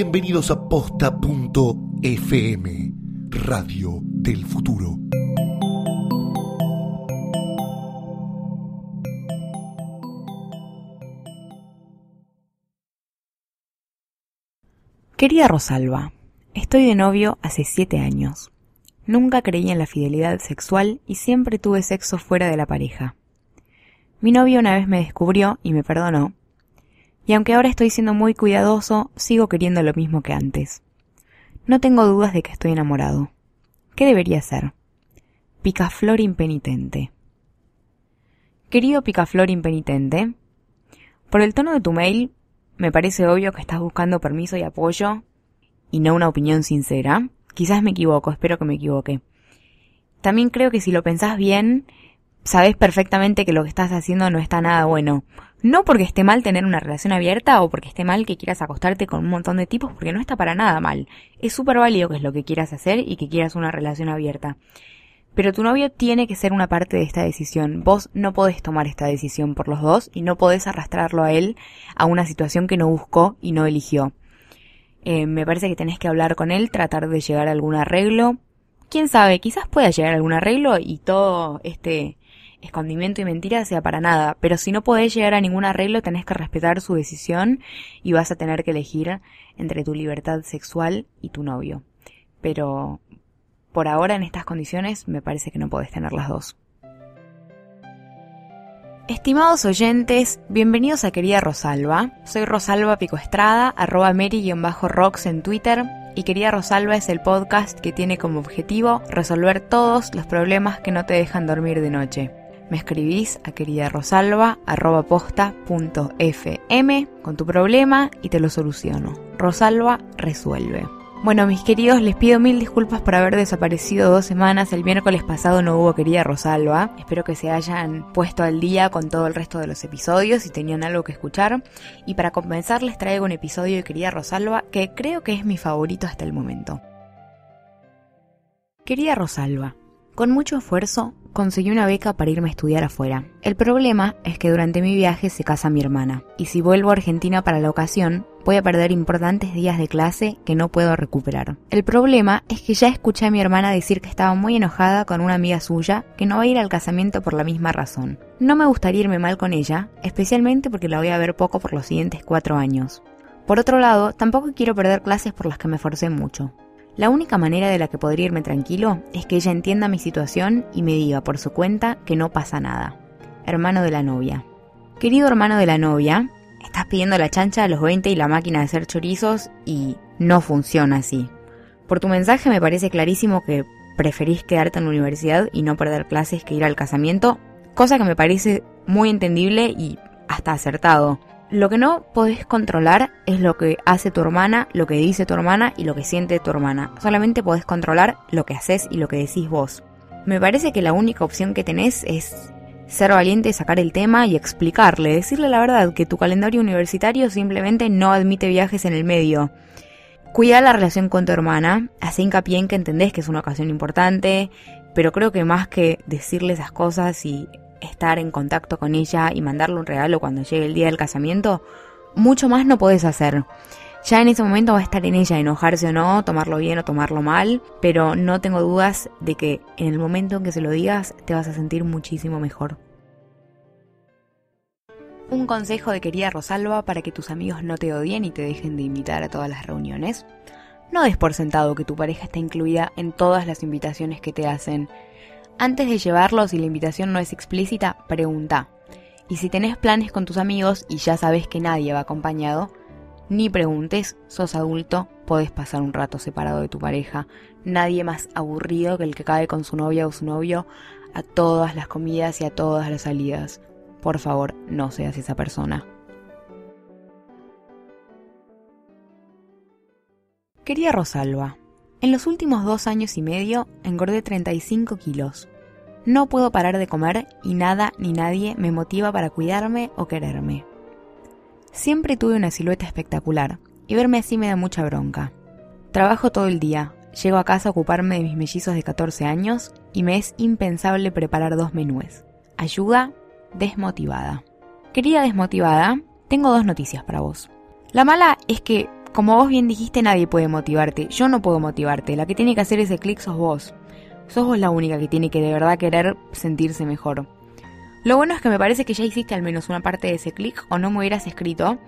Bienvenidos a posta.fm, Radio del Futuro. Querida Rosalba, estoy de novio hace siete años. Nunca creí en la fidelidad sexual y siempre tuve sexo fuera de la pareja. Mi novio una vez me descubrió y me perdonó, y aunque ahora estoy siendo muy cuidadoso, sigo queriendo lo mismo que antes. No tengo dudas de que estoy enamorado. ¿Qué debería hacer? Picaflor impenitente. Querido Picaflor impenitente, por el tono de tu mail me parece obvio que estás buscando permiso y apoyo y no una opinión sincera. Quizás me equivoco, espero que me equivoque. También creo que si lo pensás bien, sabes perfectamente que lo que estás haciendo no está nada bueno. No porque esté mal tener una relación abierta o porque esté mal que quieras acostarte con un montón de tipos, porque no está para nada mal. Es súper válido que es lo que quieras hacer y que quieras una relación abierta. Pero tu novio tiene que ser una parte de esta decisión. Vos no podés tomar esta decisión por los dos y no podés arrastrarlo a él a una situación que no buscó y no eligió. Eh, me parece que tenés que hablar con él, tratar de llegar a algún arreglo. Quién sabe, quizás pueda llegar a algún arreglo y todo este escondimiento y mentira sea para nada. Pero si no podés llegar a ningún arreglo, tenés que respetar su decisión y vas a tener que elegir entre tu libertad sexual y tu novio. Pero por ahora en estas condiciones me parece que no podés tener las dos. Estimados oyentes, bienvenidos a Querida Rosalba. Soy Rosalba Pico Estrada, arroba Mary-Rocks en Twitter, y Querida Rosalba es el podcast que tiene como objetivo resolver todos los problemas que no te dejan dormir de noche. Me escribís a querida Rosalba arroba posta.fm con tu problema y te lo soluciono. Rosalba resuelve. Bueno, mis queridos, les pido mil disculpas por haber desaparecido dos semanas. El miércoles pasado no hubo querida Rosalba. Espero que se hayan puesto al día con todo el resto de los episodios y tenían algo que escuchar. Y para compensar les traigo un episodio de querida Rosalba que creo que es mi favorito hasta el momento. Querida Rosalba, con mucho esfuerzo conseguí una beca para irme a estudiar afuera. El problema es que durante mi viaje se casa mi hermana, y si vuelvo a Argentina para la ocasión, voy a perder importantes días de clase que no puedo recuperar. El problema es que ya escuché a mi hermana decir que estaba muy enojada con una amiga suya que no va a ir al casamiento por la misma razón. No me gustaría irme mal con ella, especialmente porque la voy a ver poco por los siguientes cuatro años. Por otro lado, tampoco quiero perder clases por las que me forcé mucho. La única manera de la que podría irme tranquilo es que ella entienda mi situación y me diga por su cuenta que no pasa nada. Hermano de la novia. Querido hermano de la novia, estás pidiendo la chancha a los 20 y la máquina de hacer chorizos y no funciona así. Por tu mensaje me parece clarísimo que preferís quedarte en la universidad y no perder clases que ir al casamiento, cosa que me parece muy entendible y hasta acertado. Lo que no podés controlar es lo que hace tu hermana, lo que dice tu hermana y lo que siente tu hermana. Solamente podés controlar lo que haces y lo que decís vos. Me parece que la única opción que tenés es ser valiente, sacar el tema y explicarle, decirle la verdad que tu calendario universitario simplemente no admite viajes en el medio. Cuida la relación con tu hermana, hace hincapié en que entendés que es una ocasión importante, pero creo que más que decirle esas cosas y estar en contacto con ella y mandarle un regalo cuando llegue el día del casamiento, mucho más no podés hacer. Ya en ese momento va a estar en ella enojarse o no, tomarlo bien o tomarlo mal, pero no tengo dudas de que en el momento en que se lo digas te vas a sentir muchísimo mejor. Un consejo de querida Rosalba para que tus amigos no te odien y te dejen de invitar a todas las reuniones. No des por sentado que tu pareja está incluida en todas las invitaciones que te hacen. Antes de llevarlo, si la invitación no es explícita, pregunta. Y si tenés planes con tus amigos y ya sabes que nadie va acompañado, ni preguntes, sos adulto, podés pasar un rato separado de tu pareja. Nadie más aburrido que el que cae con su novia o su novio a todas las comidas y a todas las salidas. Por favor, no seas esa persona. Quería Rosalba, en los últimos dos años y medio engordé 35 kilos. No puedo parar de comer y nada ni nadie me motiva para cuidarme o quererme. Siempre tuve una silueta espectacular y verme así me da mucha bronca. Trabajo todo el día, llego a casa a ocuparme de mis mellizos de 14 años y me es impensable preparar dos menúes. Ayuda, desmotivada. Querida desmotivada, tengo dos noticias para vos. La mala es que como vos bien dijiste, nadie puede motivarte. Yo no puedo motivarte. La que tiene que hacer ese clic sos vos. Sos vos la única que tiene que de verdad querer sentirse mejor. Lo bueno es que me parece que ya hiciste al menos una parte de ese clic o no me hubieras escrito.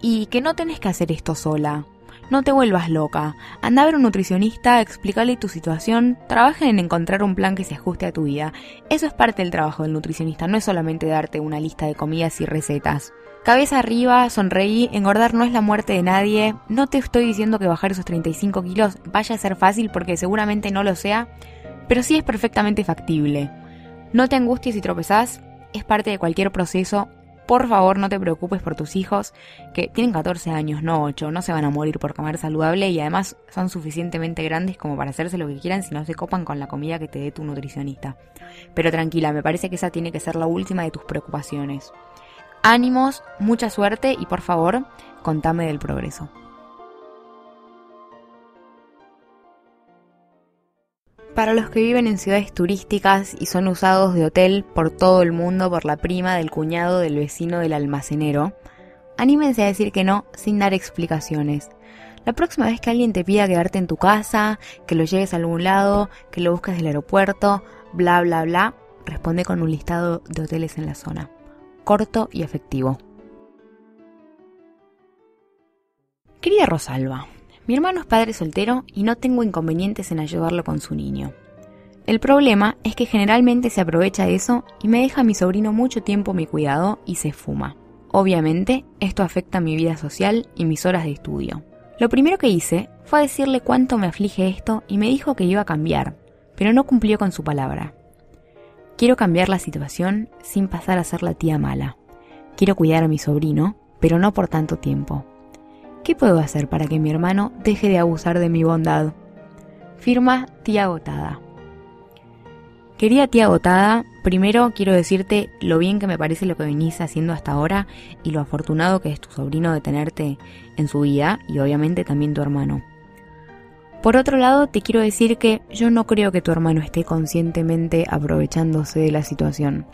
Y que no tenés que hacer esto sola. No te vuelvas loca. Anda a ver un nutricionista, explícale tu situación, trabaja en encontrar un plan que se ajuste a tu vida. Eso es parte del trabajo del nutricionista, no es solamente darte una lista de comidas y recetas. Cabeza arriba, sonreí, engordar no es la muerte de nadie. No te estoy diciendo que bajar esos 35 kilos vaya a ser fácil porque seguramente no lo sea, pero sí es perfectamente factible. No te angusties si tropezás, es parte de cualquier proceso, por favor, no te preocupes por tus hijos, que tienen 14 años, no 8, no se van a morir por comer saludable y además son suficientemente grandes como para hacerse lo que quieran si no se copan con la comida que te dé tu nutricionista. Pero tranquila, me parece que esa tiene que ser la última de tus preocupaciones. Ánimos, mucha suerte y por favor, contame del progreso. Para los que viven en ciudades turísticas y son usados de hotel por todo el mundo por la prima del cuñado del vecino del almacenero, anímense a decir que no sin dar explicaciones. La próxima vez que alguien te pida quedarte en tu casa, que lo lleves a algún lado, que lo busques del aeropuerto, bla bla bla, responde con un listado de hoteles en la zona. Corto y efectivo. Querida Rosalba, mi hermano es padre soltero y no tengo inconvenientes en ayudarlo con su niño. El problema es que generalmente se aprovecha de eso y me deja a mi sobrino mucho tiempo mi cuidado y se fuma. Obviamente, esto afecta mi vida social y mis horas de estudio. Lo primero que hice fue decirle cuánto me aflige esto y me dijo que iba a cambiar, pero no cumplió con su palabra. Quiero cambiar la situación sin pasar a ser la tía mala. Quiero cuidar a mi sobrino, pero no por tanto tiempo. ¿Qué puedo hacer para que mi hermano deje de abusar de mi bondad? Firma tía agotada. Querida tía agotada, primero quiero decirte lo bien que me parece lo que venís haciendo hasta ahora y lo afortunado que es tu sobrino de tenerte en su vida y obviamente también tu hermano. Por otro lado, te quiero decir que yo no creo que tu hermano esté conscientemente aprovechándose de la situación.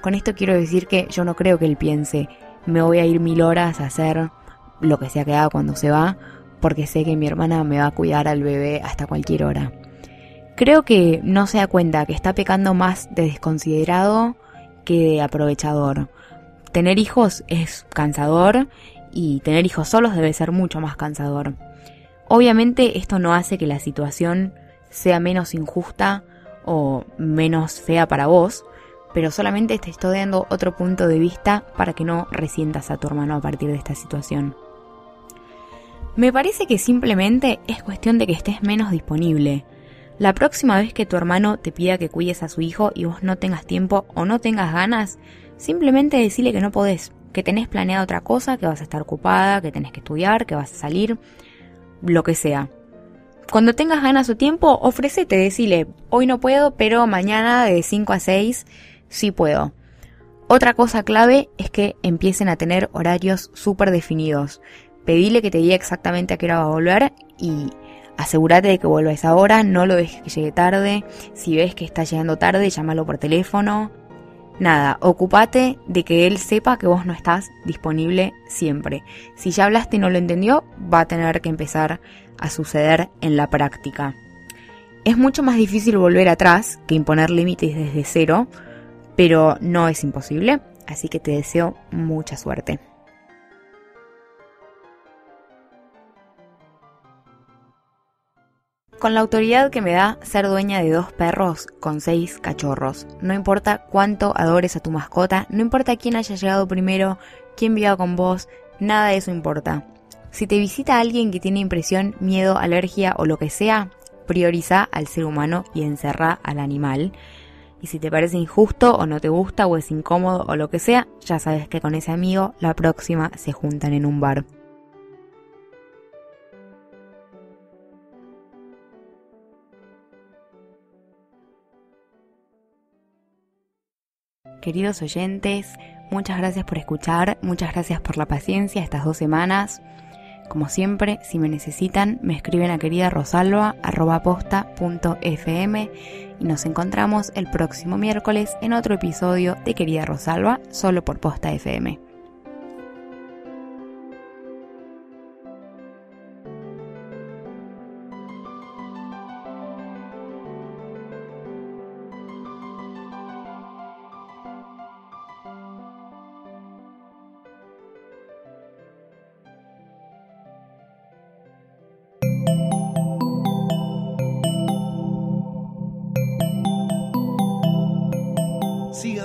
Con esto quiero decir que yo no creo que él piense, me voy a ir mil horas a hacer lo que sea que haga cuando se va, porque sé que mi hermana me va a cuidar al bebé hasta cualquier hora. Creo que no se da cuenta que está pecando más de desconsiderado que de aprovechador. Tener hijos es cansador y tener hijos solos debe ser mucho más cansador. Obviamente esto no hace que la situación sea menos injusta o menos fea para vos, pero solamente te estoy dando otro punto de vista para que no resientas a tu hermano a partir de esta situación. Me parece que simplemente es cuestión de que estés menos disponible. La próxima vez que tu hermano te pida que cuides a su hijo y vos no tengas tiempo o no tengas ganas, simplemente decile que no podés, que tenés planeado otra cosa, que vas a estar ocupada, que tenés que estudiar, que vas a salir, lo que sea. Cuando tengas ganas o tiempo, ofrecete, decile, hoy no puedo, pero mañana de 5 a 6 sí puedo. Otra cosa clave es que empiecen a tener horarios súper definidos pedile que te diga exactamente a qué hora va a volver y asegúrate de que vuelva a hora, no lo dejes que llegue tarde, si ves que está llegando tarde, llámalo por teléfono. Nada, ocúpate de que él sepa que vos no estás disponible siempre. Si ya hablaste y no lo entendió, va a tener que empezar a suceder en la práctica. Es mucho más difícil volver atrás que imponer límites desde cero, pero no es imposible, así que te deseo mucha suerte. Con la autoridad que me da ser dueña de dos perros con seis cachorros. No importa cuánto adores a tu mascota, no importa quién haya llegado primero, quién viva con vos, nada de eso importa. Si te visita alguien que tiene impresión, miedo, alergia o lo que sea, prioriza al ser humano y encerra al animal. Y si te parece injusto o no te gusta o es incómodo o lo que sea, ya sabes que con ese amigo la próxima se juntan en un bar. Queridos oyentes, muchas gracias por escuchar, muchas gracias por la paciencia estas dos semanas. Como siempre, si me necesitan, me escriben a querida rosalba.posta.fm y nos encontramos el próximo miércoles en otro episodio de Querida Rosalba, solo por Posta FM.